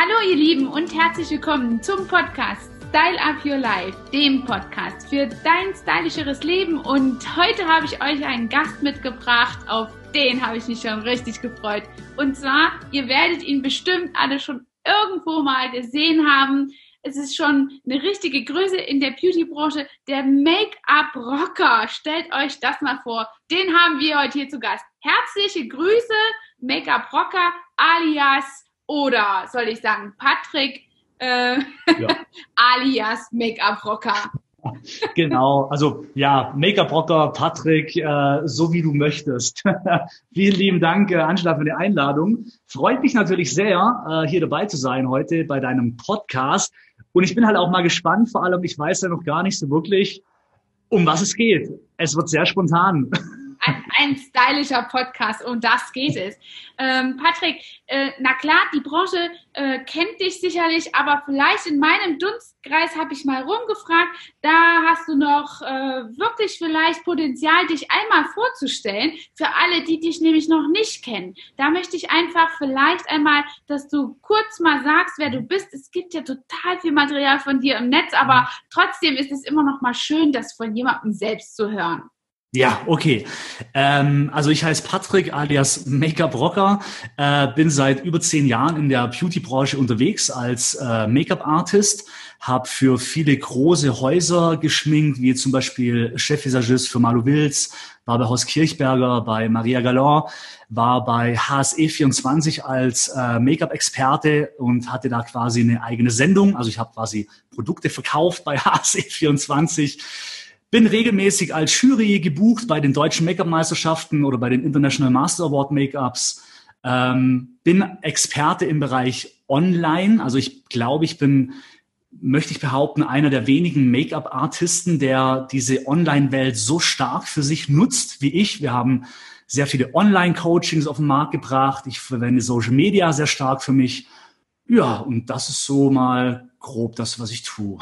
Hallo ihr Lieben und herzlich willkommen zum Podcast Style Up Your Life, dem Podcast für dein stylischeres Leben. Und heute habe ich euch einen Gast mitgebracht, auf den habe ich mich schon richtig gefreut. Und zwar, ihr werdet ihn bestimmt alle schon irgendwo mal gesehen haben. Es ist schon eine richtige Größe in der Beauty-Branche. Der Make-up-Rocker. Stellt euch das mal vor. Den haben wir heute hier zu Gast. Herzliche Grüße, Make-up-Rocker alias oder soll ich sagen Patrick äh, ja. alias Make-up-Rocker. Genau, also ja, Make-up-Rocker, Patrick, äh, so wie du möchtest. Vielen lieben Dank, äh, Angela, für die Einladung. Freut mich natürlich sehr, äh, hier dabei zu sein heute bei deinem Podcast. Und ich bin halt auch mal gespannt, vor allem, ich weiß ja noch gar nicht so wirklich, um was es geht. Es wird sehr spontan ein, ein stylischer Podcast, und das geht es. Ähm, Patrick, äh, na klar, die Branche äh, kennt dich sicherlich, aber vielleicht in meinem Dunstkreis habe ich mal rumgefragt, da hast du noch äh, wirklich vielleicht Potenzial, dich einmal vorzustellen, für alle, die dich nämlich noch nicht kennen. Da möchte ich einfach vielleicht einmal, dass du kurz mal sagst, wer du bist. Es gibt ja total viel Material von dir im Netz, aber trotzdem ist es immer noch mal schön, das von jemandem selbst zu hören. Ja, okay. Ähm, also ich heiße Patrick alias Make-up Rocker, äh, bin seit über zehn Jahren in der Beauty-Branche unterwegs als äh, Make-up-Artist, habe für viele große Häuser geschminkt, wie zum Beispiel Chefvisagist für Malu Wills, war bei Haus Kirchberger, bei Maria Galland, war bei HSE24 als äh, Make-up-Experte und hatte da quasi eine eigene Sendung. Also ich habe quasi Produkte verkauft bei HSE24 bin regelmäßig als Jury gebucht bei den deutschen Make-up-Meisterschaften oder bei den International Master Award Make-ups. Ähm, bin Experte im Bereich Online. Also ich glaube, ich bin, möchte ich behaupten, einer der wenigen Make-up-Artisten, der diese Online-Welt so stark für sich nutzt wie ich. Wir haben sehr viele Online-Coachings auf den Markt gebracht. Ich verwende Social Media sehr stark für mich. Ja, und das ist so mal grob das, was ich tue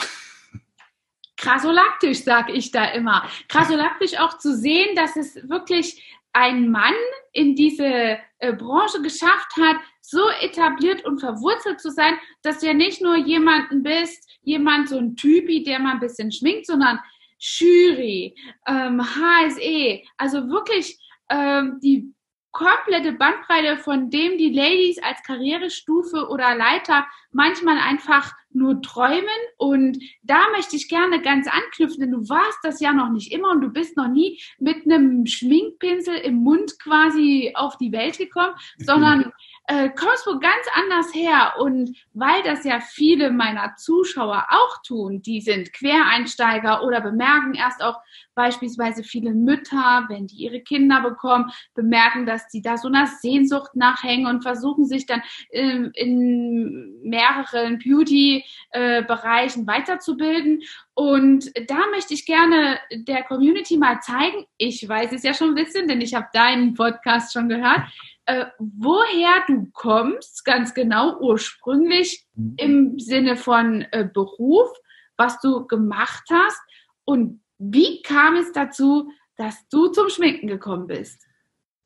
krasolaktisch, sag ich da immer. Krasolaktisch auch zu sehen, dass es wirklich ein Mann in diese äh, Branche geschafft hat, so etabliert und verwurzelt zu sein, dass du ja nicht nur jemanden bist, jemand, so ein Typi, der mal ein bisschen schminkt, sondern Jury, ähm, HSE, also wirklich ähm, die komplette Bandbreite, von dem die Ladies als Karrierestufe oder Leiter manchmal einfach nur träumen. Und da möchte ich gerne ganz anknüpfen, denn du warst das ja noch nicht immer und du bist noch nie mit einem Schminkpinsel im Mund quasi auf die Welt gekommen, sondern äh, kommst wo ganz anders her. Und weil das ja viele meiner Zuschauer auch tun, die sind Quereinsteiger oder bemerken erst auch beispielsweise viele Mütter, wenn die ihre Kinder bekommen, bemerken, dass die da so einer Sehnsucht nachhängen und versuchen sich dann in, in mehreren Beauty-Bereichen äh, weiterzubilden. Und da möchte ich gerne der Community mal zeigen, ich weiß es ja schon ein bisschen, denn ich habe deinen Podcast schon gehört, äh, woher du kommst, ganz genau ursprünglich mhm. im Sinne von äh, Beruf, was du gemacht hast und wie kam es dazu, dass du zum Schminken gekommen bist?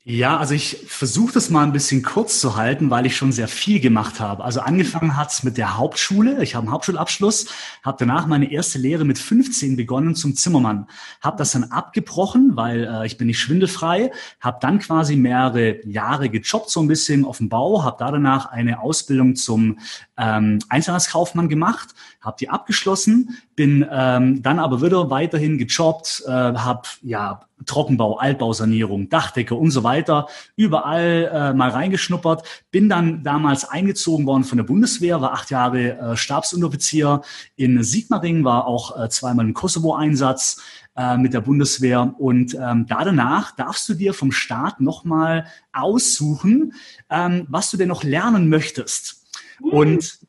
Ja, also ich versuche das mal ein bisschen kurz zu halten, weil ich schon sehr viel gemacht habe. Also angefangen hat's mit der Hauptschule. Ich habe einen Hauptschulabschluss, habe danach meine erste Lehre mit 15 begonnen zum Zimmermann. Habe das dann abgebrochen, weil äh, ich bin nicht schwindelfrei. Habe dann quasi mehrere Jahre gejobbt so ein bisschen auf dem Bau. Habe da danach eine Ausbildung zum ähm, Einzelhandelskaufmann gemacht, habe die abgeschlossen, bin ähm, dann aber wieder weiterhin gejobbt, äh, habe ja Trockenbau, Altbausanierung, Dachdecke und so weiter, überall äh, mal reingeschnuppert. Bin dann damals eingezogen worden von der Bundeswehr, war acht Jahre äh, Stabsunteroffizier in Sigmaringen, war auch äh, zweimal im Kosovo-Einsatz äh, mit der Bundeswehr. Und ähm, da danach darfst du dir vom Staat nochmal aussuchen, ähm, was du denn noch lernen möchtest. Und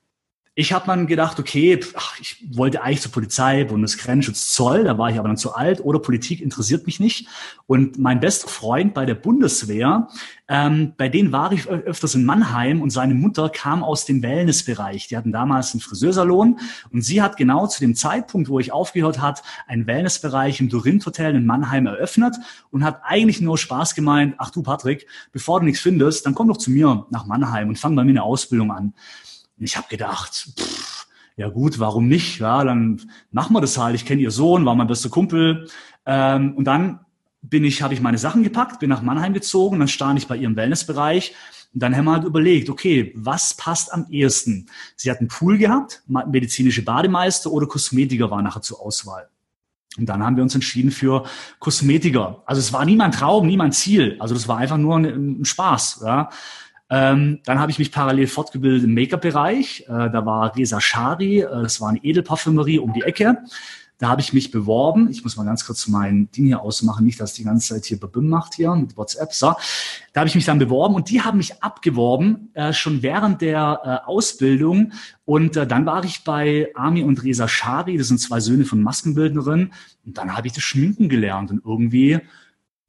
ich habe dann gedacht, okay, ach, ich wollte eigentlich zur Polizei, Bundesgrenzschutz, Zoll, da war ich aber dann zu alt oder Politik interessiert mich nicht. Und mein bester Freund bei der Bundeswehr, ähm, bei denen war ich öfters in Mannheim und seine Mutter kam aus dem Wellnessbereich. Die hatten damals einen Friseursalon und sie hat genau zu dem Zeitpunkt, wo ich aufgehört hat, einen Wellnessbereich im Dorint Hotel in Mannheim eröffnet und hat eigentlich nur Spaß gemeint, ach du Patrick, bevor du nichts findest, dann komm doch zu mir nach Mannheim und fang bei mir eine Ausbildung an. Ich habe gedacht, pff, ja gut, warum nicht? Ja, dann machen wir das halt. Ich kenne ihr Sohn, war mein bester Kumpel. Ähm, und dann bin ich, habe ich meine Sachen gepackt, bin nach Mannheim gezogen, dann stand ich bei ihrem Wellnessbereich und dann haben wir halt überlegt, okay, was passt am ehesten? Sie hat einen Pool gehabt, medizinische Bademeister oder Kosmetiker war nachher zur Auswahl. Und dann haben wir uns entschieden für Kosmetiker. Also es war nie mein Traum, nie mein Ziel. Also das war einfach nur ein, ein Spaß. Ja. Ähm, dann habe ich mich parallel fortgebildet im Make-up-Bereich. Äh, da war Resa Shari, äh, das war eine Edelparfümerie um die Ecke. Da habe ich mich beworben. Ich muss mal ganz kurz mein Ding hier ausmachen, nicht, dass die ganze Zeit hier Babim macht hier mit WhatsApp. So. Da habe ich mich dann beworben und die haben mich abgeworben, äh, schon während der äh, Ausbildung. Und äh, dann war ich bei Ami und Resa Shari, das sind zwei Söhne von Maskenbildnerin. Und dann habe ich das Schminken gelernt und irgendwie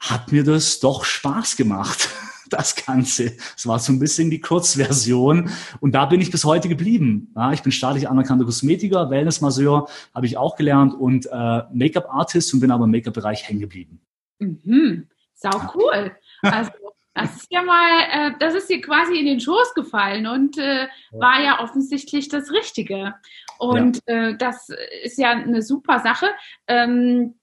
hat mir das doch Spaß gemacht das Ganze. Es war so ein bisschen die Kurzversion. Und da bin ich bis heute geblieben. Ja, ich bin staatlich anerkannter Kosmetiker, Wellnessmasseur habe ich auch gelernt und äh, Make-up-Artist und bin aber im Make-up-Bereich hängen geblieben. Mhm. Sau cool. Also das ist ja mal, äh, das ist dir quasi in den Schoß gefallen und äh, war ja offensichtlich das Richtige. Und ja. äh, das ist ja eine super Sache. Ähm,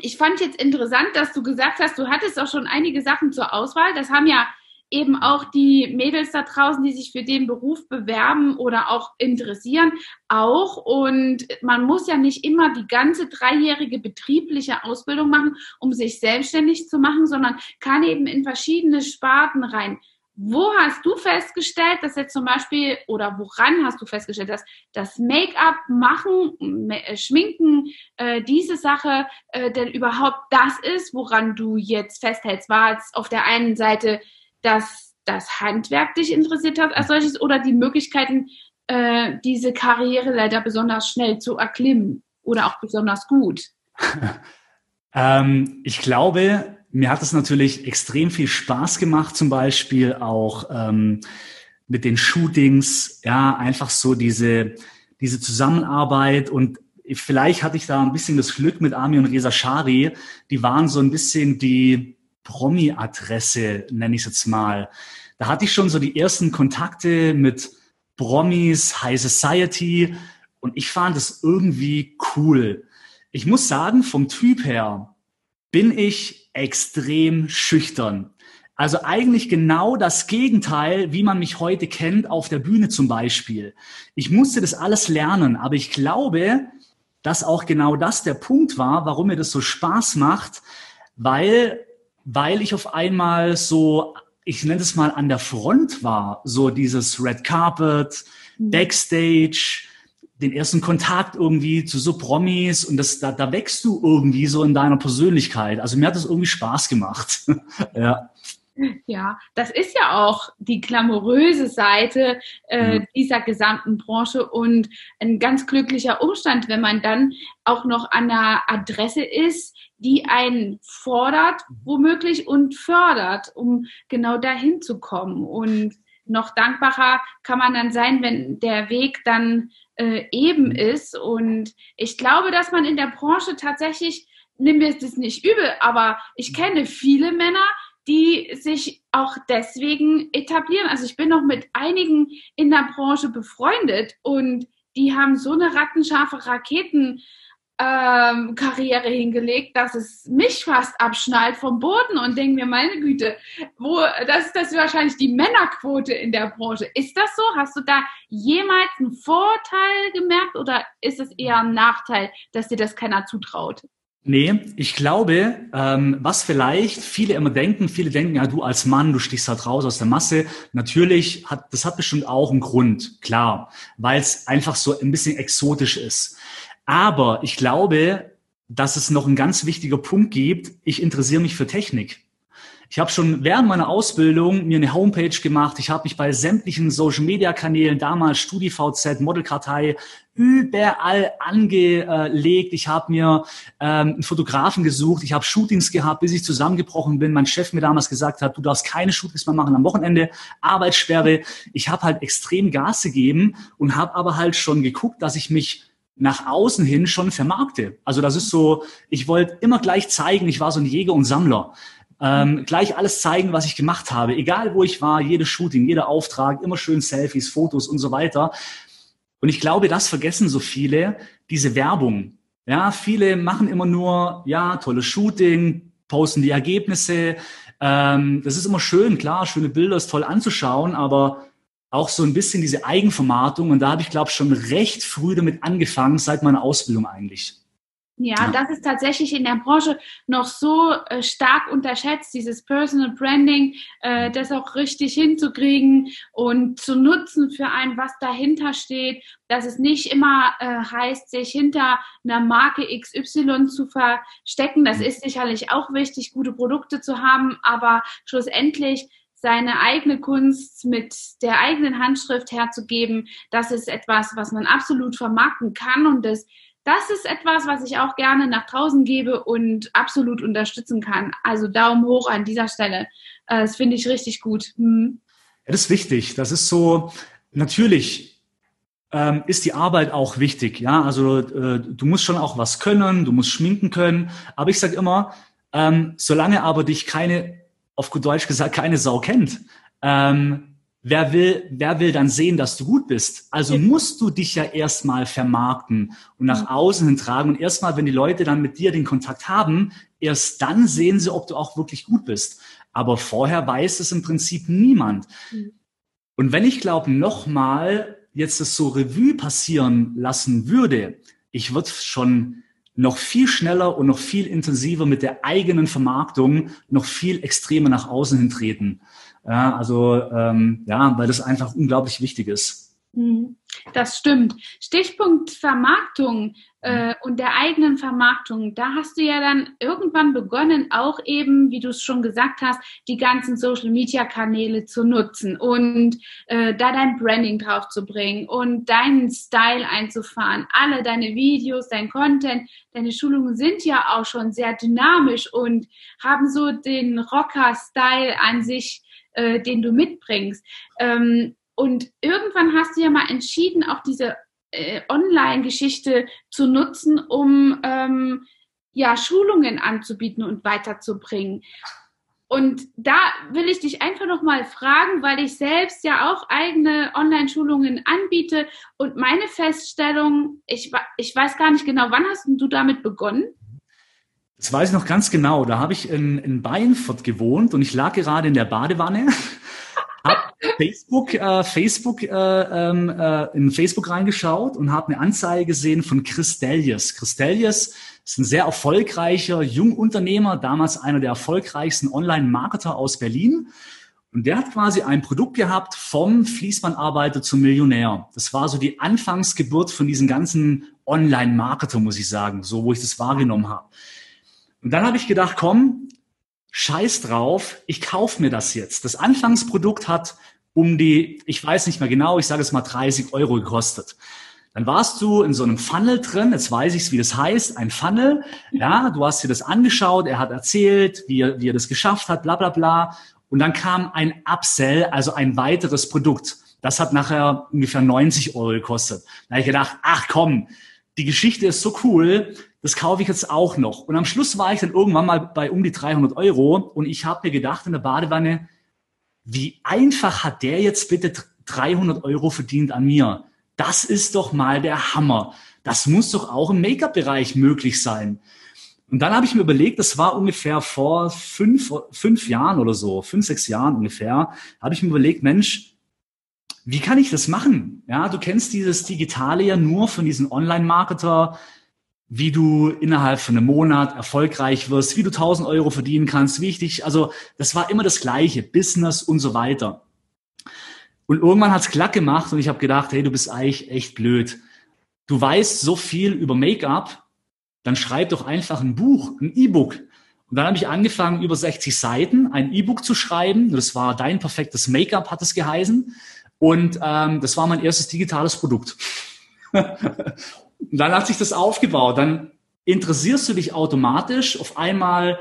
ich fand jetzt interessant, dass du gesagt hast, du hattest auch schon einige Sachen zur Auswahl. Das haben ja eben auch die Mädels da draußen, die sich für den Beruf bewerben oder auch interessieren, auch. Und man muss ja nicht immer die ganze dreijährige betriebliche Ausbildung machen, um sich selbstständig zu machen, sondern kann eben in verschiedene Sparten rein. Wo hast du festgestellt, dass jetzt zum Beispiel, oder woran hast du festgestellt, dass das Make-up machen, äh, Schminken, äh, diese Sache äh, denn überhaupt das ist, woran du jetzt festhältst? War es auf der einen Seite, dass das Handwerk dich interessiert hat als solches oder die Möglichkeiten, äh, diese Karriere leider besonders schnell zu erklimmen oder auch besonders gut? ähm, ich glaube, mir hat es natürlich extrem viel Spaß gemacht, zum Beispiel auch ähm, mit den Shootings, ja, einfach so diese, diese Zusammenarbeit und vielleicht hatte ich da ein bisschen das Glück mit Ami und Reza Shari, die waren so ein bisschen die Promi-Adresse, nenne ich es jetzt mal. Da hatte ich schon so die ersten Kontakte mit Promis, High Society und ich fand es irgendwie cool. Ich muss sagen, vom Typ her bin ich extrem schüchtern. Also eigentlich genau das Gegenteil, wie man mich heute kennt, auf der Bühne zum Beispiel. Ich musste das alles lernen, aber ich glaube, dass auch genau das der Punkt war, warum mir das so Spaß macht, weil, weil ich auf einmal so, ich nenne es mal an der Front war, so dieses Red Carpet, mhm. Backstage, den ersten Kontakt irgendwie zu so Promis und das, da, da wächst du irgendwie so in deiner Persönlichkeit. Also mir hat das irgendwie Spaß gemacht. ja. Ja, das ist ja auch die glamouröse Seite äh, mhm. dieser gesamten Branche und ein ganz glücklicher Umstand, wenn man dann auch noch an einer Adresse ist, die einen fordert, womöglich und fördert, um genau dahin zu kommen. Und noch dankbarer kann man dann sein, wenn der Weg dann äh, eben mhm. ist. Und ich glaube, dass man in der Branche tatsächlich, nimm mir das nicht übel, aber ich mhm. kenne viele Männer, die sich auch deswegen etablieren. Also ich bin noch mit einigen in der Branche befreundet und die haben so eine rattenscharfe Raketen ähm, Karriere hingelegt, dass es mich fast abschnallt vom Boden und denke mir, meine Güte, wo, das, das ist wahrscheinlich die Männerquote in der Branche. Ist das so? Hast du da jemals einen Vorteil gemerkt oder ist es eher ein Nachteil, dass dir das keiner zutraut? Nee, ich glaube, ähm, was vielleicht viele immer denken, viele denken, ja, du als Mann, du stichst halt raus aus der Masse. Natürlich hat, das hat bestimmt auch einen Grund, klar, weil es einfach so ein bisschen exotisch ist. Aber ich glaube, dass es noch ein ganz wichtiger Punkt gibt. Ich interessiere mich für Technik. Ich habe schon während meiner Ausbildung mir eine Homepage gemacht. Ich habe mich bei sämtlichen Social-Media-Kanälen, damals StudiVZ, Modelkartei, überall angelegt. Ich habe mir ähm, einen Fotografen gesucht. Ich habe Shootings gehabt, bis ich zusammengebrochen bin. Mein Chef mir damals gesagt hat, du darfst keine Shootings mehr machen am Wochenende, Arbeitssperre. Ich habe halt extrem Gas gegeben und habe aber halt schon geguckt, dass ich mich nach außen hin schon vermarkte. Also das ist so, ich wollte immer gleich zeigen, ich war so ein Jäger und Sammler. Ähm, gleich alles zeigen, was ich gemacht habe, egal wo ich war, jedes Shooting, jeder Auftrag, immer schön Selfies, Fotos und so weiter. Und ich glaube, das vergessen so viele, diese Werbung. Ja, viele machen immer nur, ja, tolles Shooting, posten die Ergebnisse. Ähm, das ist immer schön, klar, schöne Bilder ist toll anzuschauen, aber auch so ein bisschen diese Eigenvermarktung. Und da habe ich, glaube ich, schon recht früh damit angefangen, seit meiner Ausbildung eigentlich. Ja, ja, das ist tatsächlich in der Branche noch so äh, stark unterschätzt, dieses Personal Branding, äh, das auch richtig hinzukriegen und zu nutzen für ein, was dahinter steht, dass es nicht immer äh, heißt, sich hinter einer Marke XY zu verstecken. Das mhm. ist sicherlich auch wichtig, gute Produkte zu haben, aber schlussendlich seine eigene Kunst mit der eigenen Handschrift herzugeben, das ist etwas, was man absolut vermarkten kann und das das ist etwas, was ich auch gerne nach draußen gebe und absolut unterstützen kann. Also Daumen hoch an dieser Stelle. Äh, das finde ich richtig gut. Hm. Ja, das ist wichtig. Das ist so, natürlich ähm, ist die Arbeit auch wichtig. Ja, also äh, du musst schon auch was können, du musst schminken können. Aber ich sage immer, ähm, solange aber dich keine, auf gut Deutsch gesagt, keine Sau kennt, ähm, wer will, wer will dann sehen, dass du gut bist? Also musst du dich ja erstmal vermarkten und nach außen hin tragen. Und erstmal, wenn die Leute dann mit dir den Kontakt haben, erst dann sehen sie, ob du auch wirklich gut bist. Aber vorher weiß es im Prinzip niemand. Mhm. Und wenn ich glaube, nochmal jetzt das so Revue passieren lassen würde, ich würde schon noch viel schneller und noch viel intensiver mit der eigenen Vermarktung noch viel extremer nach außen hintreten. Ja, also ähm, ja, weil das einfach unglaublich wichtig ist. Mhm. Das stimmt. Stichpunkt Vermarktung äh, und der eigenen Vermarktung. Da hast du ja dann irgendwann begonnen, auch eben, wie du es schon gesagt hast, die ganzen Social-Media-Kanäle zu nutzen und äh, da dein Branding drauf zu bringen und deinen Style einzufahren. Alle deine Videos, dein Content, deine Schulungen sind ja auch schon sehr dynamisch und haben so den Rocker-Style an sich äh, den du mitbringst. Ähm, und irgendwann hast du ja mal entschieden, auch diese äh, Online-Geschichte zu nutzen, um ähm, ja Schulungen anzubieten und weiterzubringen. Und da will ich dich einfach noch mal fragen, weil ich selbst ja auch eigene Online-Schulungen anbiete und meine Feststellung, ich, ich weiß gar nicht genau, wann hast du damit begonnen? Das weiß ich noch ganz genau. Da habe ich in, in Beinfurt gewohnt und ich lag gerade in der Badewanne, Facebook, äh, Facebook, äh, ähm, äh, in Facebook reingeschaut und habe eine Anzeige gesehen von Chris Delius. Chris Delius ist ein sehr erfolgreicher Jungunternehmer, damals einer der erfolgreichsten Online-Marketer aus Berlin. Und der hat quasi ein Produkt gehabt vom Fließbandarbeiter zum Millionär. Das war so die Anfangsgeburt von diesen ganzen Online-Marketer, muss ich sagen, so wo ich das wahrgenommen habe. Und dann habe ich gedacht, komm, scheiß drauf, ich kaufe mir das jetzt. Das Anfangsprodukt hat um die, ich weiß nicht mehr genau, ich sage es mal 30 Euro gekostet. Dann warst du in so einem Funnel drin, jetzt weiß ich, wie das heißt, ein Funnel. Ja, du hast dir das angeschaut, er hat erzählt, wie er, wie er das geschafft hat, bla bla bla. Und dann kam ein Upsell, also ein weiteres Produkt. Das hat nachher ungefähr 90 Euro gekostet. Da habe ich gedacht, ach komm, die Geschichte ist so cool, das kaufe ich jetzt auch noch. Und am Schluss war ich dann irgendwann mal bei um die 300 Euro und ich habe mir gedacht in der Badewanne, wie einfach hat der jetzt bitte 300 Euro verdient an mir? Das ist doch mal der Hammer. Das muss doch auch im Make-up-Bereich möglich sein. Und dann habe ich mir überlegt, das war ungefähr vor fünf, fünf Jahren oder so, fünf, sechs Jahren ungefähr, habe ich mir überlegt, Mensch, wie kann ich das machen? Ja, du kennst dieses Digitale ja nur von diesen Online-Marketer, wie du innerhalb von einem Monat erfolgreich wirst, wie du 1000 Euro verdienen kannst, wie ich dich, also das war immer das Gleiche, Business und so weiter. Und irgendwann hat's klack gemacht und ich habe gedacht, hey, du bist eigentlich echt blöd. Du weißt so viel über Make-up, dann schreib doch einfach ein Buch, ein E-Book. Und dann habe ich angefangen, über 60 Seiten ein E-Book zu schreiben. Das war Dein perfektes Make-up, hat es geheißen. Und ähm, das war mein erstes digitales Produkt. dann hat sich das aufgebaut. Dann interessierst du dich automatisch. Auf einmal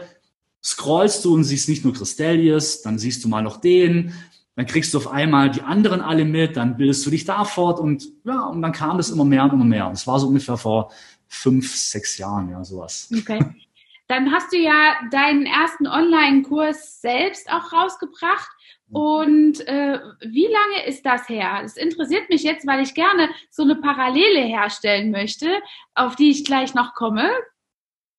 scrollst du und siehst nicht nur Christelius, dann siehst du mal noch den. Dann kriegst du auf einmal die anderen alle mit, dann bildest du dich da fort und ja, und dann kam das immer mehr und immer mehr. Und das war so ungefähr vor fünf, sechs Jahren, ja, sowas. Okay. Dann hast du ja deinen ersten Online-Kurs selbst auch rausgebracht. Und äh, wie lange ist das her? Es interessiert mich jetzt, weil ich gerne so eine Parallele herstellen möchte, auf die ich gleich noch komme.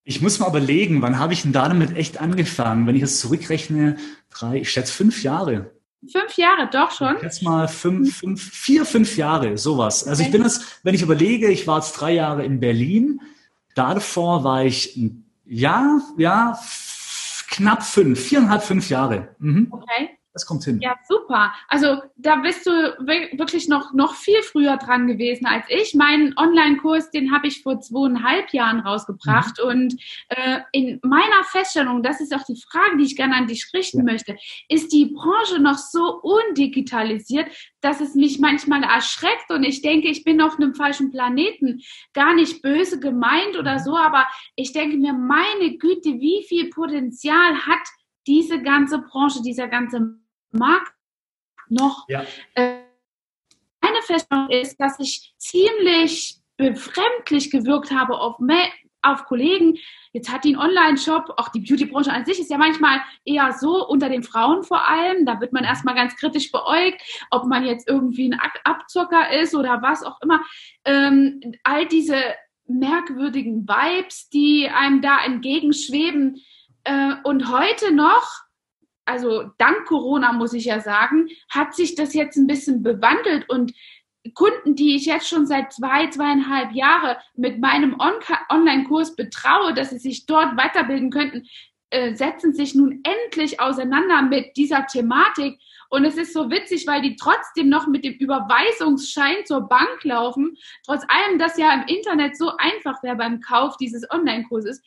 Ich muss mal überlegen, wann habe ich denn damit echt angefangen? Wenn ich es zurückrechne, drei, ich schätze fünf Jahre. Fünf Jahre, doch schon. Jetzt mal fünf, fünf, vier, fünf Jahre, sowas. Also ich bin jetzt, wenn ich überlege, ich war jetzt drei Jahre in Berlin. Davor war ich ein Jahr, ja, knapp fünf, viereinhalb, fünf Jahre. Mhm. Okay. Das kommt hin. Ja, super. Also da bist du wirklich noch, noch viel früher dran gewesen als ich. Meinen Online-Kurs, den habe ich vor zweieinhalb Jahren rausgebracht. Mhm. Und äh, in meiner Feststellung, das ist auch die Frage, die ich gerne an dich richten ja. möchte, ist die Branche noch so undigitalisiert, dass es mich manchmal erschreckt und ich denke, ich bin auf einem falschen Planeten. Gar nicht böse gemeint oder mhm. so, aber ich denke mir, meine Güte, wie viel Potenzial hat diese ganze Branche, dieser ganze Markt noch. Ja. Äh, meine Feststellung ist, dass ich ziemlich befremdlich gewirkt habe auf, auf Kollegen. Jetzt hat die einen Online-Shop, auch die Beauty-Branche an sich ist ja manchmal eher so unter den Frauen vor allem. Da wird man erstmal ganz kritisch beäugt, ob man jetzt irgendwie ein Abzocker ist oder was auch immer. Ähm, all diese merkwürdigen Vibes, die einem da entgegenschweben. Äh, und heute noch also dank Corona muss ich ja sagen, hat sich das jetzt ein bisschen bewandelt und Kunden, die ich jetzt schon seit zwei, zweieinhalb Jahren mit meinem On Online-Kurs betraue, dass sie sich dort weiterbilden könnten, äh, setzen sich nun endlich auseinander mit dieser Thematik. Und es ist so witzig, weil die trotzdem noch mit dem Überweisungsschein zur Bank laufen, trotz allem, dass ja im Internet so einfach wäre beim Kauf dieses Online-Kurses.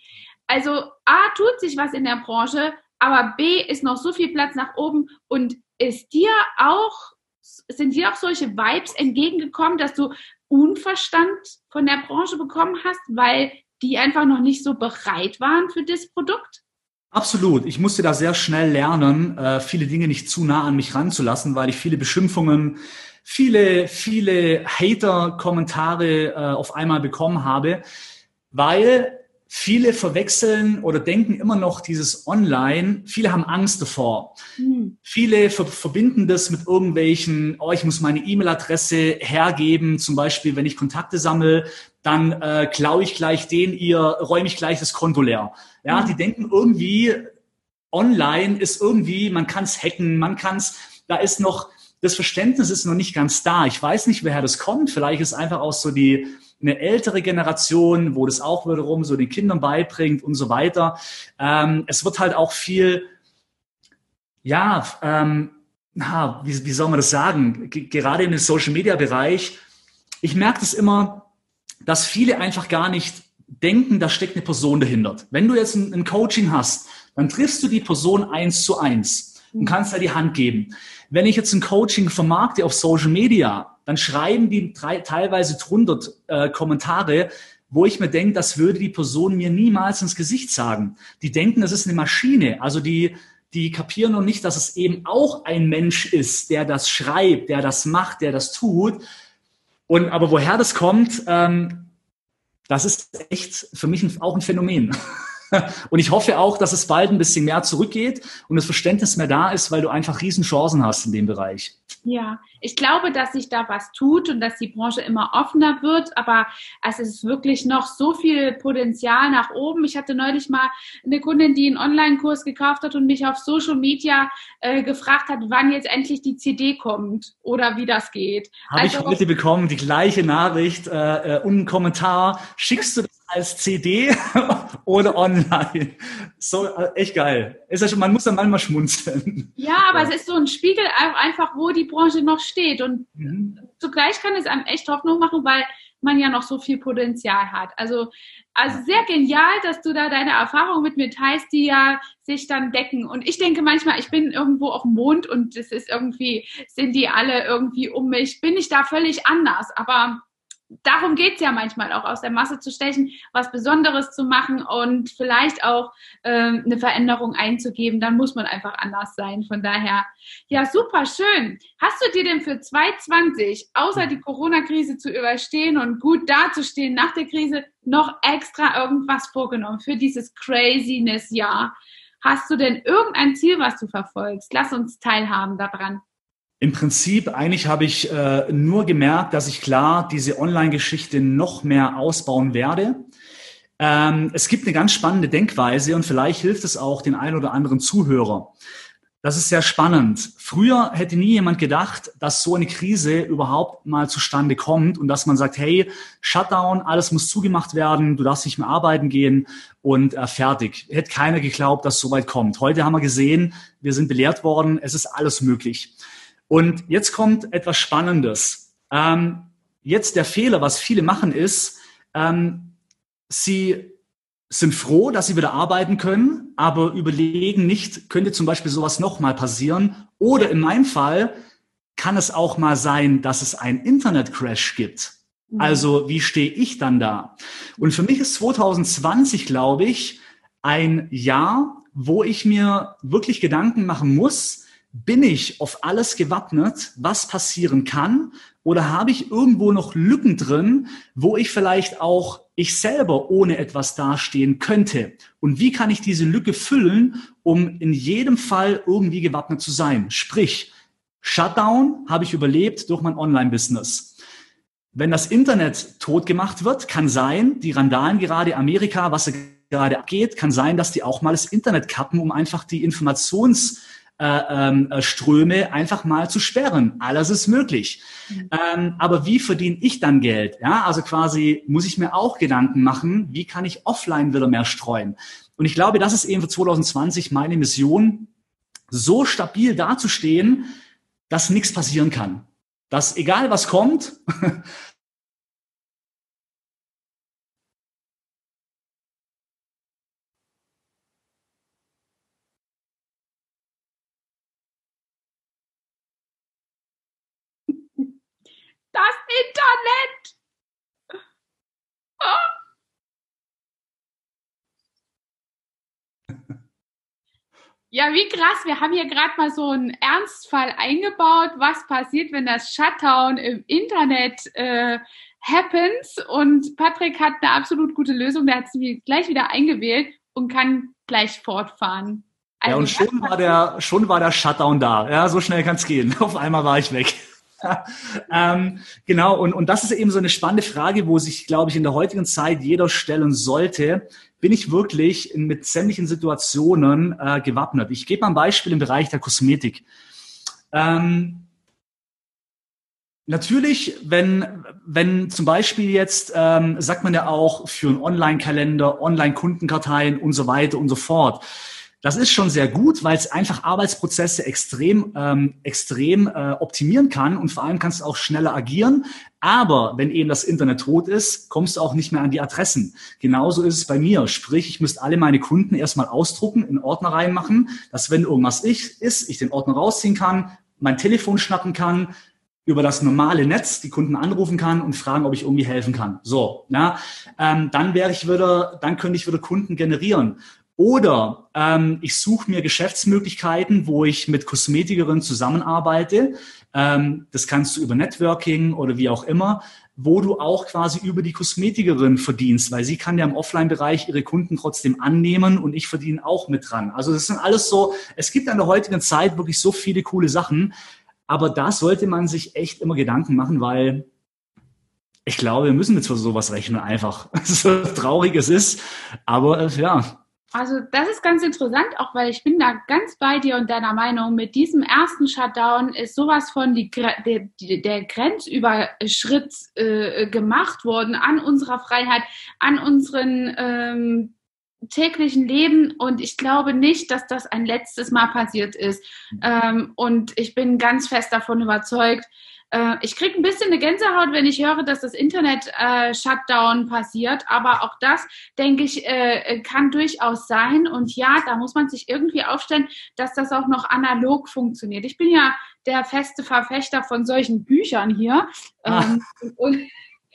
Also A, tut sich was in der Branche aber B ist noch so viel Platz nach oben und ist dir auch, sind dir auch solche Vibes entgegengekommen, dass du Unverstand von der Branche bekommen hast, weil die einfach noch nicht so bereit waren für das Produkt? Absolut. Ich musste da sehr schnell lernen, äh, viele Dinge nicht zu nah an mich ranzulassen, weil ich viele Beschimpfungen, viele, viele Hater-Kommentare äh, auf einmal bekommen habe, weil viele verwechseln oder denken immer noch dieses Online. Viele haben Angst davor. Mhm. Viele ver verbinden das mit irgendwelchen, oh, ich muss meine E-Mail-Adresse hergeben. Zum Beispiel, wenn ich Kontakte sammle, dann äh, klaue ich gleich den, ihr räume ich gleich das Konto leer. Ja, mhm. die denken irgendwie, online ist irgendwie, man kann es hacken, man kann es, da ist noch, das Verständnis ist noch nicht ganz da. Ich weiß nicht, woher das kommt. Vielleicht ist einfach auch so die, eine ältere Generation, wo das auch wiederum so den Kindern beibringt und so weiter. Ähm, es wird halt auch viel, ja, ähm, na, wie, wie soll man das sagen? G gerade im Social Media Bereich, ich merke das immer, dass viele einfach gar nicht denken, da steckt eine Person dahinter. Wenn du jetzt ein, ein Coaching hast, dann triffst du die Person eins zu eins und kannst da die Hand geben. Wenn ich jetzt ein Coaching vermarkte auf Social Media, dann schreiben die drei, teilweise drunter äh, Kommentare, wo ich mir denke, das würde die Person mir niemals ins Gesicht sagen. Die denken, das ist eine Maschine. Also die, die kapieren noch nicht, dass es eben auch ein Mensch ist, der das schreibt, der das macht, der das tut. Und aber woher das kommt, ähm, das ist echt für mich auch ein Phänomen. Und ich hoffe auch, dass es bald ein bisschen mehr zurückgeht und das Verständnis mehr da ist, weil du einfach Riesenchancen hast in dem Bereich. Ja, ich glaube, dass sich da was tut und dass die Branche immer offener wird, aber es ist wirklich noch so viel Potenzial nach oben. Ich hatte neulich mal eine Kundin, die einen Online-Kurs gekauft hat und mich auf Social Media äh, gefragt hat, wann jetzt endlich die CD kommt oder wie das geht. Habe also, ich heute bekommen, die gleiche Nachricht äh, äh und einen Kommentar. Schickst du das als CD oder online. So, äh, echt geil. Ist ja schon, man muss dann manchmal schmunzeln. Ja, aber ja. es ist so ein Spiegel einfach, wo die Branche noch steht. Und mhm. zugleich kann es einem echt Hoffnung machen, weil man ja noch so viel Potenzial hat. Also, also sehr genial, dass du da deine Erfahrungen mit mir teilst, die ja sich dann decken. Und ich denke manchmal, ich bin irgendwo auf dem Mond und es ist irgendwie, sind die alle irgendwie um mich. Bin ich da völlig anders. Aber darum geht's ja manchmal auch, aus der Masse zu stechen, was Besonderes zu machen und vielleicht auch ähm, eine Veränderung einzugeben. Dann muss man einfach anders sein. Von daher, ja, super schön. Hast du dir denn für 2020, außer die Corona-Krise zu überstehen und gut dazustehen nach der Krise, noch extra irgendwas vorgenommen für dieses Craziness-Jahr? Hast du denn irgendein Ziel, was du verfolgst? Lass uns teilhaben daran. Im Prinzip, eigentlich habe ich äh, nur gemerkt, dass ich klar diese Online-Geschichte noch mehr ausbauen werde. Ähm, es gibt eine ganz spannende Denkweise und vielleicht hilft es auch den ein oder anderen Zuhörer. Das ist sehr spannend. Früher hätte nie jemand gedacht, dass so eine Krise überhaupt mal zustande kommt und dass man sagt, hey, Shutdown, alles muss zugemacht werden, du darfst nicht mehr arbeiten gehen und äh, fertig. Hätte keiner geglaubt, dass so weit kommt. Heute haben wir gesehen, wir sind belehrt worden, es ist alles möglich. Und jetzt kommt etwas Spannendes. Ähm, jetzt der Fehler, was viele machen, ist, ähm, sie sind froh, dass sie wieder arbeiten können, aber überlegen nicht, könnte zum Beispiel sowas nochmal passieren. Oder in meinem Fall kann es auch mal sein, dass es einen Internet-Crash gibt. Mhm. Also wie stehe ich dann da? Und für mich ist 2020, glaube ich, ein Jahr, wo ich mir wirklich Gedanken machen muss, bin ich auf alles gewappnet, was passieren kann? Oder habe ich irgendwo noch Lücken drin, wo ich vielleicht auch ich selber ohne etwas dastehen könnte? Und wie kann ich diese Lücke füllen, um in jedem Fall irgendwie gewappnet zu sein? Sprich, Shutdown habe ich überlebt durch mein Online-Business. Wenn das Internet tot gemacht wird, kann sein, die Randalen gerade Amerika, was gerade abgeht, kann sein, dass die auch mal das Internet kappen, um einfach die Informations- äh, ähm, äh, Ströme einfach mal zu sperren. Alles ist möglich. Mhm. Ähm, aber wie verdiene ich dann Geld? Ja, also quasi muss ich mir auch Gedanken machen, wie kann ich offline wieder mehr streuen? Und ich glaube, das ist eben für 2020 meine Mission, so stabil dazustehen, dass nichts passieren kann. Dass egal was kommt, Das Internet! Ja, wie krass. Wir haben hier gerade mal so einen Ernstfall eingebaut. Was passiert, wenn das Shutdown im Internet äh, happens? Und Patrick hat eine absolut gute Lösung. Der hat sie gleich wieder eingewählt und kann gleich fortfahren. Also ja, und schon war, der, schon war der Shutdown da. Ja, so schnell kann es gehen. Auf einmal war ich weg. ähm, genau, und, und das ist eben so eine spannende Frage, wo sich, glaube ich, in der heutigen Zeit jeder stellen sollte. Bin ich wirklich mit sämtlichen Situationen äh, gewappnet? Ich gebe mal ein Beispiel im Bereich der Kosmetik. Ähm, Natürlich, wenn, wenn zum Beispiel jetzt, ähm, sagt man ja auch für einen Online-Kalender, Online-Kundenkarteien und so weiter und so fort. Das ist schon sehr gut, weil es einfach Arbeitsprozesse extrem, ähm, extrem äh, optimieren kann und vor allem kannst du auch schneller agieren. Aber wenn eben das Internet tot ist, kommst du auch nicht mehr an die Adressen. Genauso ist es bei mir. Sprich, ich müsste alle meine Kunden erstmal ausdrucken, in Ordner reinmachen, dass wenn irgendwas ich, ist, ich den Ordner rausziehen kann, mein Telefon schnappen kann, über das normale Netz die Kunden anrufen kann und fragen, ob ich irgendwie helfen kann. So, ja, ähm, dann wäre ich wieder, dann könnte ich wieder Kunden generieren. Oder ähm, ich suche mir Geschäftsmöglichkeiten, wo ich mit Kosmetikerinnen zusammenarbeite. Ähm, das kannst du über Networking oder wie auch immer, wo du auch quasi über die Kosmetikerin verdienst, weil sie kann ja im Offline-Bereich ihre Kunden trotzdem annehmen und ich verdiene auch mit dran. Also das sind alles so, es gibt an der heutigen Zeit wirklich so viele coole Sachen, aber da sollte man sich echt immer Gedanken machen, weil ich glaube, wir müssen mit sowas rechnen einfach. So traurig es ist, aber äh, ja, also das ist ganz interessant, auch weil ich bin da ganz bei dir und deiner Meinung. Mit diesem ersten Shutdown ist sowas von die, der, der Grenzüberschritt äh, gemacht worden an unserer Freiheit, an unseren ähm, täglichen Leben und ich glaube nicht, dass das ein letztes Mal passiert ist. Ähm, und ich bin ganz fest davon überzeugt, äh, ich kriege ein bisschen eine Gänsehaut, wenn ich höre, dass das Internet-Shutdown äh, passiert. Aber auch das, denke ich, äh, kann durchaus sein. Und ja, da muss man sich irgendwie aufstellen, dass das auch noch analog funktioniert. Ich bin ja der feste Verfechter von solchen Büchern hier. Ah. Ähm, und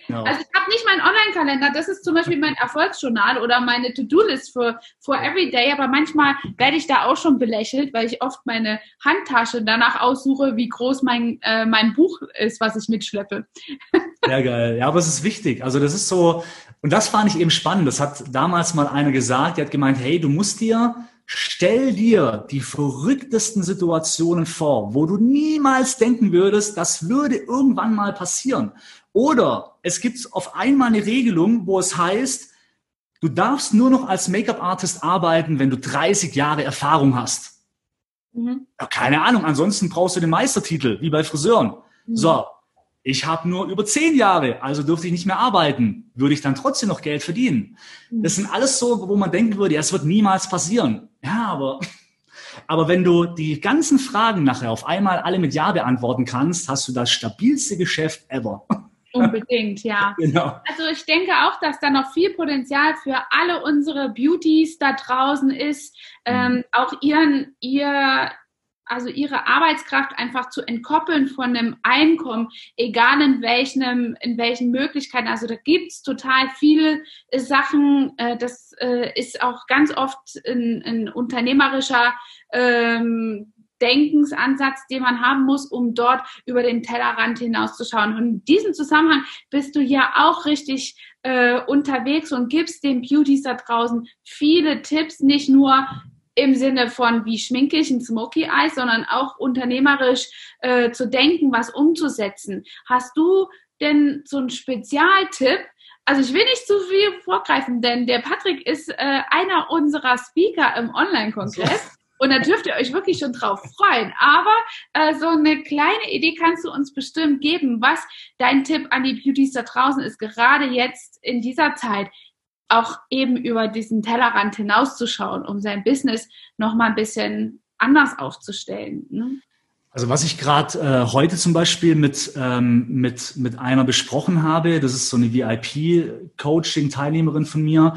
Ja. Also ich habe nicht meinen Online-Kalender, das ist zum Beispiel mein Erfolgsjournal oder meine To-Do-List für for Everyday, aber manchmal werde ich da auch schon belächelt, weil ich oft meine Handtasche danach aussuche, wie groß mein, äh, mein Buch ist, was ich mitschleppe. Sehr geil. Ja, aber es ist wichtig. Also das ist so, und das fand ich eben spannend. Das hat damals mal einer gesagt, der hat gemeint, hey, du musst dir Stell dir die verrücktesten Situationen vor, wo du niemals denken würdest, das würde irgendwann mal passieren. Oder es gibt auf einmal eine Regelung, wo es heißt, du darfst nur noch als Make-up-Artist arbeiten, wenn du 30 Jahre Erfahrung hast. Mhm. Ja, keine Ahnung, ansonsten brauchst du den Meistertitel, wie bei Friseuren. Mhm. So, ich habe nur über zehn Jahre, also dürfte ich nicht mehr arbeiten. Würde ich dann trotzdem noch Geld verdienen? Mhm. Das sind alles so, wo man denken würde, ja, es wird niemals passieren. Ja, aber, aber wenn du die ganzen Fragen nachher auf einmal alle mit Ja beantworten kannst, hast du das stabilste Geschäft ever. Unbedingt, ja. Genau. Also ich denke auch, dass da noch viel Potenzial für alle unsere Beauties da draußen ist, ähm, mhm. auch ihren, ihr, also ihre Arbeitskraft einfach zu entkoppeln von einem Einkommen, egal in welchen, in welchen Möglichkeiten. Also da gibt's total viele Sachen. Äh, das äh, ist auch ganz oft ein, ein unternehmerischer ähm, Denkensansatz, den man haben muss, um dort über den Tellerrand hinauszuschauen. Und in diesem Zusammenhang bist du ja auch richtig äh, unterwegs und gibst den Beauties da draußen viele Tipps, nicht nur im Sinne von, wie schminke ich ein Smoky Eyes, sondern auch unternehmerisch äh, zu denken, was umzusetzen. Hast du denn so einen Spezialtipp? Also ich will nicht zu viel vorgreifen, denn der Patrick ist äh, einer unserer Speaker im Online-Kongress. Und da dürft ihr euch wirklich schon drauf freuen. Aber äh, so eine kleine Idee kannst du uns bestimmt geben, was dein Tipp an die Beauties da draußen ist, gerade jetzt in dieser Zeit auch eben über diesen Tellerrand hinauszuschauen, um sein Business noch mal ein bisschen anders aufzustellen. Ne? Also was ich gerade äh, heute zum Beispiel mit, ähm, mit, mit einer besprochen habe, das ist so eine VIP-Coaching-Teilnehmerin von mir,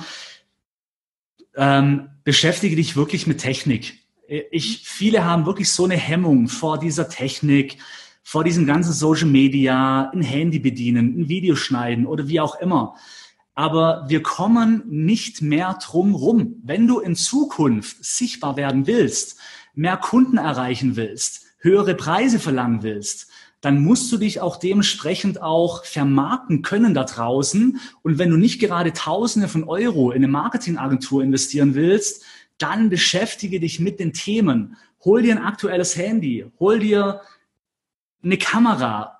ähm, beschäftige dich wirklich mit Technik. Ich, viele haben wirklich so eine Hemmung vor dieser Technik, vor diesem ganzen Social Media, ein Handy bedienen, ein Video schneiden oder wie auch immer. Aber wir kommen nicht mehr drum rum. Wenn du in Zukunft sichtbar werden willst, mehr Kunden erreichen willst, höhere Preise verlangen willst, dann musst du dich auch dementsprechend auch vermarkten können da draußen. Und wenn du nicht gerade Tausende von Euro in eine Marketingagentur investieren willst, dann beschäftige dich mit den Themen. Hol dir ein aktuelles Handy, hol dir eine Kamera,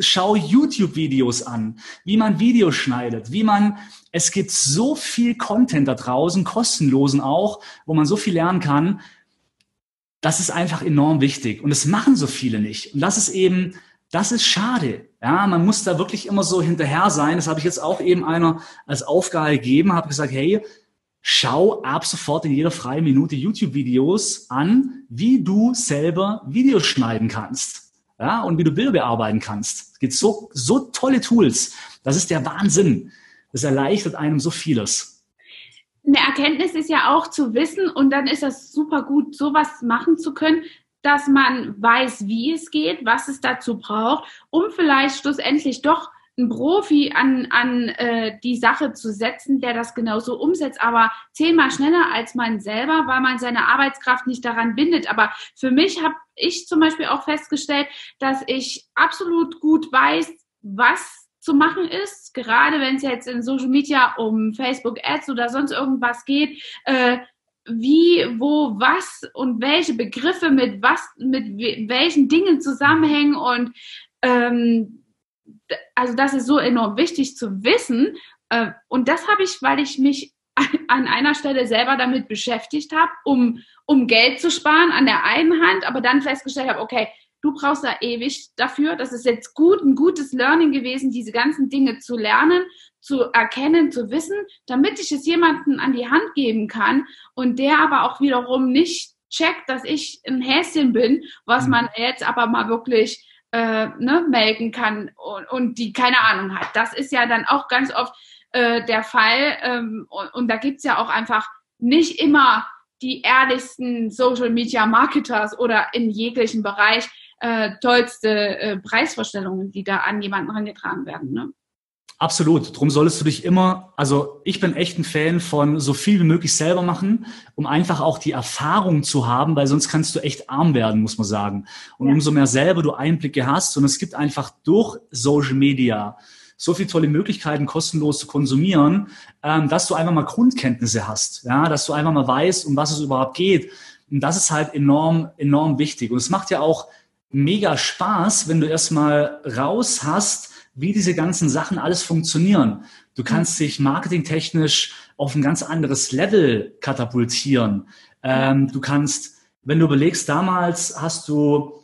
schau YouTube-Videos an, wie man Videos schneidet, wie man, es gibt so viel Content da draußen, kostenlosen auch, wo man so viel lernen kann. Das ist einfach enorm wichtig und das machen so viele nicht. Und das ist eben, das ist schade. Ja, man muss da wirklich immer so hinterher sein. Das habe ich jetzt auch eben einer als Aufgabe gegeben, habe gesagt, hey, schau ab sofort in jeder freien Minute YouTube-Videos an, wie du selber Videos schneiden kannst ja, und wie du Bilder bearbeiten kannst. Es gibt so, so tolle Tools. Das ist der Wahnsinn. Das erleichtert einem so vieles. Eine Erkenntnis ist ja auch zu wissen und dann ist das super gut, sowas machen zu können, dass man weiß, wie es geht, was es dazu braucht, um vielleicht schlussendlich doch einen Profi an, an äh, die Sache zu setzen, der das genauso umsetzt, aber zehnmal schneller als man selber, weil man seine Arbeitskraft nicht daran bindet. Aber für mich habe ich zum Beispiel auch festgestellt, dass ich absolut gut weiß, was zu machen ist, gerade wenn es jetzt in Social Media um Facebook Ads oder sonst irgendwas geht. Äh, wie, wo, was und welche Begriffe mit was, mit welchen Dingen zusammenhängen und ähm, also das ist so enorm wichtig zu wissen. Äh, und das habe ich, weil ich mich an einer Stelle selber damit beschäftigt habe, um, um Geld zu sparen an der einen Hand, aber dann festgestellt habe, okay, du brauchst da ewig dafür. Das ist jetzt gut, ein gutes Learning gewesen, diese ganzen Dinge zu lernen, zu erkennen, zu wissen, damit ich es jemandem an die Hand geben kann und der aber auch wiederum nicht checkt, dass ich ein Häschen bin, was mhm. man jetzt aber mal wirklich äh, ne, melden kann und, und die keine Ahnung hat. Das ist ja dann auch ganz oft äh, der Fall. Ähm, und, und da gibt's ja auch einfach nicht immer die ehrlichsten Social Media Marketers oder in jeglichen Bereich äh, tollste äh, Preisvorstellungen, die da an jemanden herangetragen werden. Ne? Absolut. Drum solltest du dich immer, also ich bin echt ein Fan von so viel wie möglich selber machen, um einfach auch die Erfahrung zu haben, weil sonst kannst du echt arm werden, muss man sagen. Und ja. umso mehr selber du Einblicke hast, und es gibt einfach durch Social Media so viele tolle Möglichkeiten, kostenlos zu konsumieren, ähm, dass du einfach mal Grundkenntnisse hast, ja, dass du einfach mal weißt, um was es überhaupt geht. Und das ist halt enorm, enorm wichtig. Und es macht ja auch mega Spaß, wenn du erstmal raus hast, wie diese ganzen Sachen alles funktionieren. Du kannst dich marketingtechnisch auf ein ganz anderes Level katapultieren. Ähm, du kannst, wenn du überlegst, damals hast du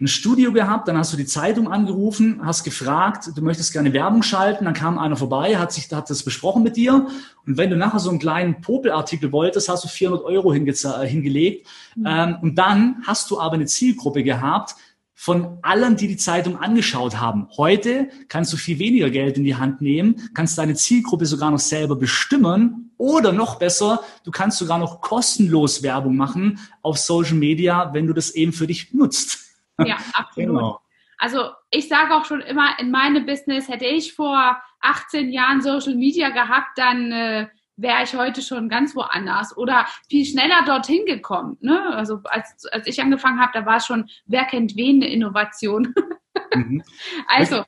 ein Studio gehabt, dann hast du die Zeitung angerufen, hast gefragt, du möchtest gerne Werbung schalten, dann kam einer vorbei, hat sich, hat das besprochen mit dir und wenn du nachher so einen kleinen Popelartikel wolltest, hast du 400 Euro hingelegt mhm. ähm, und dann hast du aber eine Zielgruppe gehabt, von allen, die die Zeitung angeschaut haben. Heute kannst du viel weniger Geld in die Hand nehmen, kannst deine Zielgruppe sogar noch selber bestimmen oder noch besser, du kannst sogar noch kostenlos Werbung machen auf Social Media, wenn du das eben für dich nutzt. Ja, absolut. Genau. Also ich sage auch schon immer, in meinem Business hätte ich vor 18 Jahren Social Media gehabt, dann äh, wäre ich heute schon ganz woanders oder viel schneller dorthin gekommen. Ne? Also als, als ich angefangen habe, da war es schon, wer kennt wen, eine Innovation. Mhm. Also,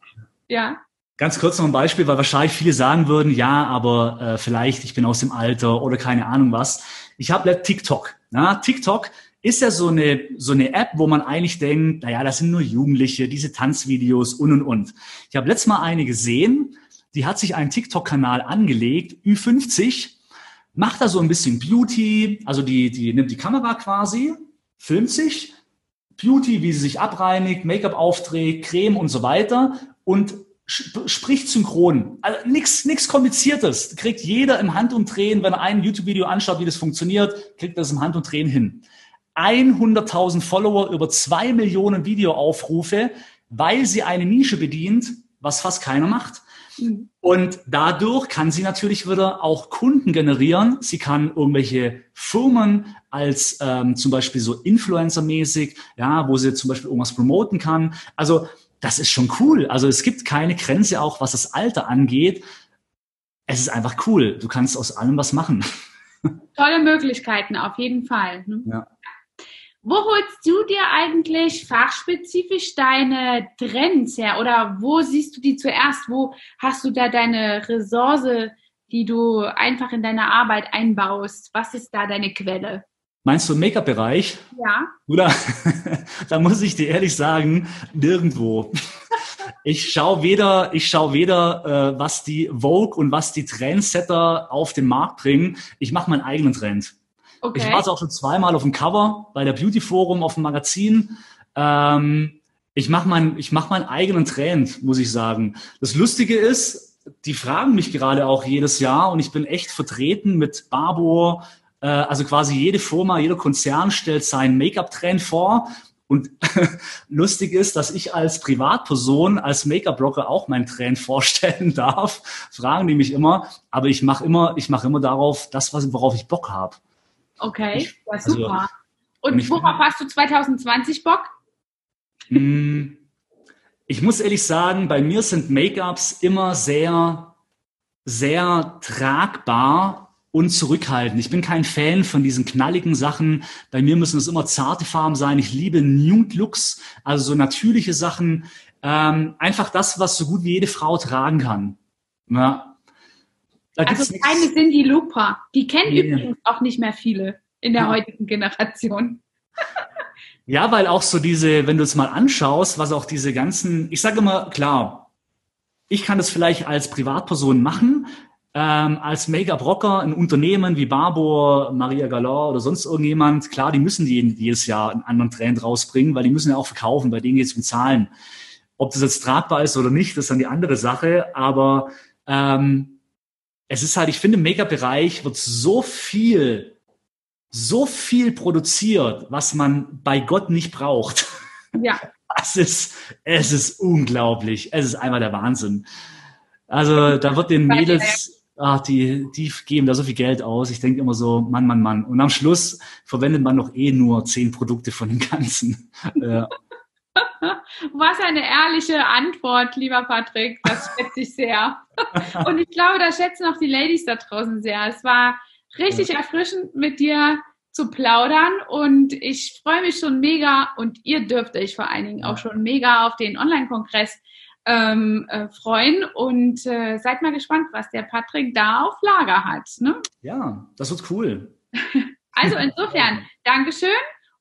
ja. Ganz kurz noch ein Beispiel, weil wahrscheinlich viele sagen würden, ja, aber äh, vielleicht, ich bin aus dem Alter oder keine Ahnung was. Ich habe TikTok. Ja? TikTok ist ja so eine, so eine App, wo man eigentlich denkt, naja, das sind nur Jugendliche, diese Tanzvideos und und und. Ich habe letztes Mal eine gesehen, die hat sich einen TikTok-Kanal angelegt, Ü50, macht da so ein bisschen Beauty, also die, die nimmt die Kamera quasi, filmt sich, Beauty, wie sie sich abreinigt, Make-up aufträgt, Creme und so weiter und spricht synchron. Also nichts nix kompliziertes. Kriegt jeder im Handumdrehen, wenn er ein YouTube-Video anschaut, wie das funktioniert, kriegt das im Handumdrehen hin. 100.000 Follower, über zwei Millionen Videoaufrufe, weil sie eine Nische bedient, was fast keiner macht. Und dadurch kann sie natürlich wieder auch Kunden generieren. Sie kann irgendwelche Firmen als ähm, zum Beispiel so Influencer-mäßig, ja, wo sie zum Beispiel irgendwas promoten kann. Also das ist schon cool. Also es gibt keine Grenze auch, was das Alter angeht. Es ist einfach cool. Du kannst aus allem was machen. Tolle Möglichkeiten, auf jeden Fall. Ne? Ja. Wo holst du dir eigentlich fachspezifisch deine Trends her? Oder wo siehst du die zuerst? Wo hast du da deine Ressource, die du einfach in deine Arbeit einbaust? Was ist da deine Quelle? Meinst du im Make-up-Bereich? Ja. Oder? da muss ich dir ehrlich sagen, nirgendwo. Ich schaue weder, ich schaue weder, äh, was die Vogue und was die Trendsetter auf den Markt bringen. Ich mache meinen eigenen Trend. Okay. Ich war es auch schon zweimal auf dem Cover bei der Beauty Forum auf dem Magazin. Ähm, ich mache mein, ich mach meinen eigenen Trend, muss ich sagen. Das Lustige ist, die fragen mich gerade auch jedes Jahr und ich bin echt vertreten mit Barbour. Äh, also quasi jede Firma, jeder Konzern stellt seinen Make-up-Trend vor. Und lustig ist, dass ich als Privatperson, als Make-up-Blocker auch meinen Trend vorstellen darf. Fragen die mich immer, aber ich mache immer, ich mache immer darauf, das, worauf ich Bock habe. Okay, ja, also, super. Also, und worauf hast du 2020 Bock? Hm, ich muss ehrlich sagen, bei mir sind Make-ups immer sehr, sehr tragbar und zurückhaltend. Ich bin kein Fan von diesen knalligen Sachen. Bei mir müssen es immer zarte Farben sein. Ich liebe Nude Looks, also so natürliche Sachen. Ähm, einfach das, was so gut wie jede Frau tragen kann. Ja, also keine Cindy Lupa. Die kennen nee. übrigens auch nicht mehr viele in der ja. heutigen Generation. ja, weil auch so diese, wenn du es mal anschaust, was auch diese ganzen, ich sage immer, klar, ich kann das vielleicht als Privatperson machen, ähm, als Make-up-Rocker, ein Unternehmen wie Barbour, Maria Galor oder sonst irgendjemand, klar, die müssen die jedes Jahr einen anderen Trend rausbringen, weil die müssen ja auch verkaufen, bei denen geht es um Zahlen. Ob das jetzt tragbar ist oder nicht, das ist dann die andere Sache, aber ähm, es ist halt, ich finde, im Make-up-Bereich wird so viel, so viel produziert, was man bei Gott nicht braucht. Ja. Es ist, es ist unglaublich. Es ist einfach der Wahnsinn. Also da wird den Mädels, ach, die, die geben da so viel Geld aus. Ich denke immer so, Mann, Mann, Mann. Und am Schluss verwendet man noch eh nur zehn Produkte von dem Ganzen. Was eine ehrliche Antwort, lieber Patrick. Das schätze ich sehr. Und ich glaube, das schätzen auch die Ladies da draußen sehr. Es war richtig erfrischend mit dir zu plaudern und ich freue mich schon mega und ihr dürft euch vor allen Dingen auch schon mega auf den Online-Kongress ähm, äh, freuen und äh, seid mal gespannt, was der Patrick da auf Lager hat. Ne? Ja, das wird cool. also insofern, Dankeschön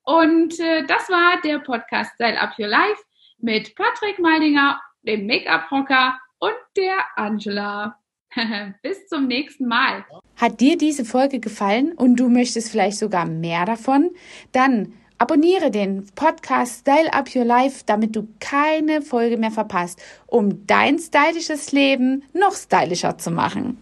und äh, das war der Podcast Style Up Your Life mit Patrick Maldinger, dem Make-up-Rocker und der Angela. Bis zum nächsten Mal. Hat dir diese Folge gefallen und du möchtest vielleicht sogar mehr davon? Dann abonniere den Podcast Style Up Your Life, damit du keine Folge mehr verpasst, um dein stylisches Leben noch stylischer zu machen.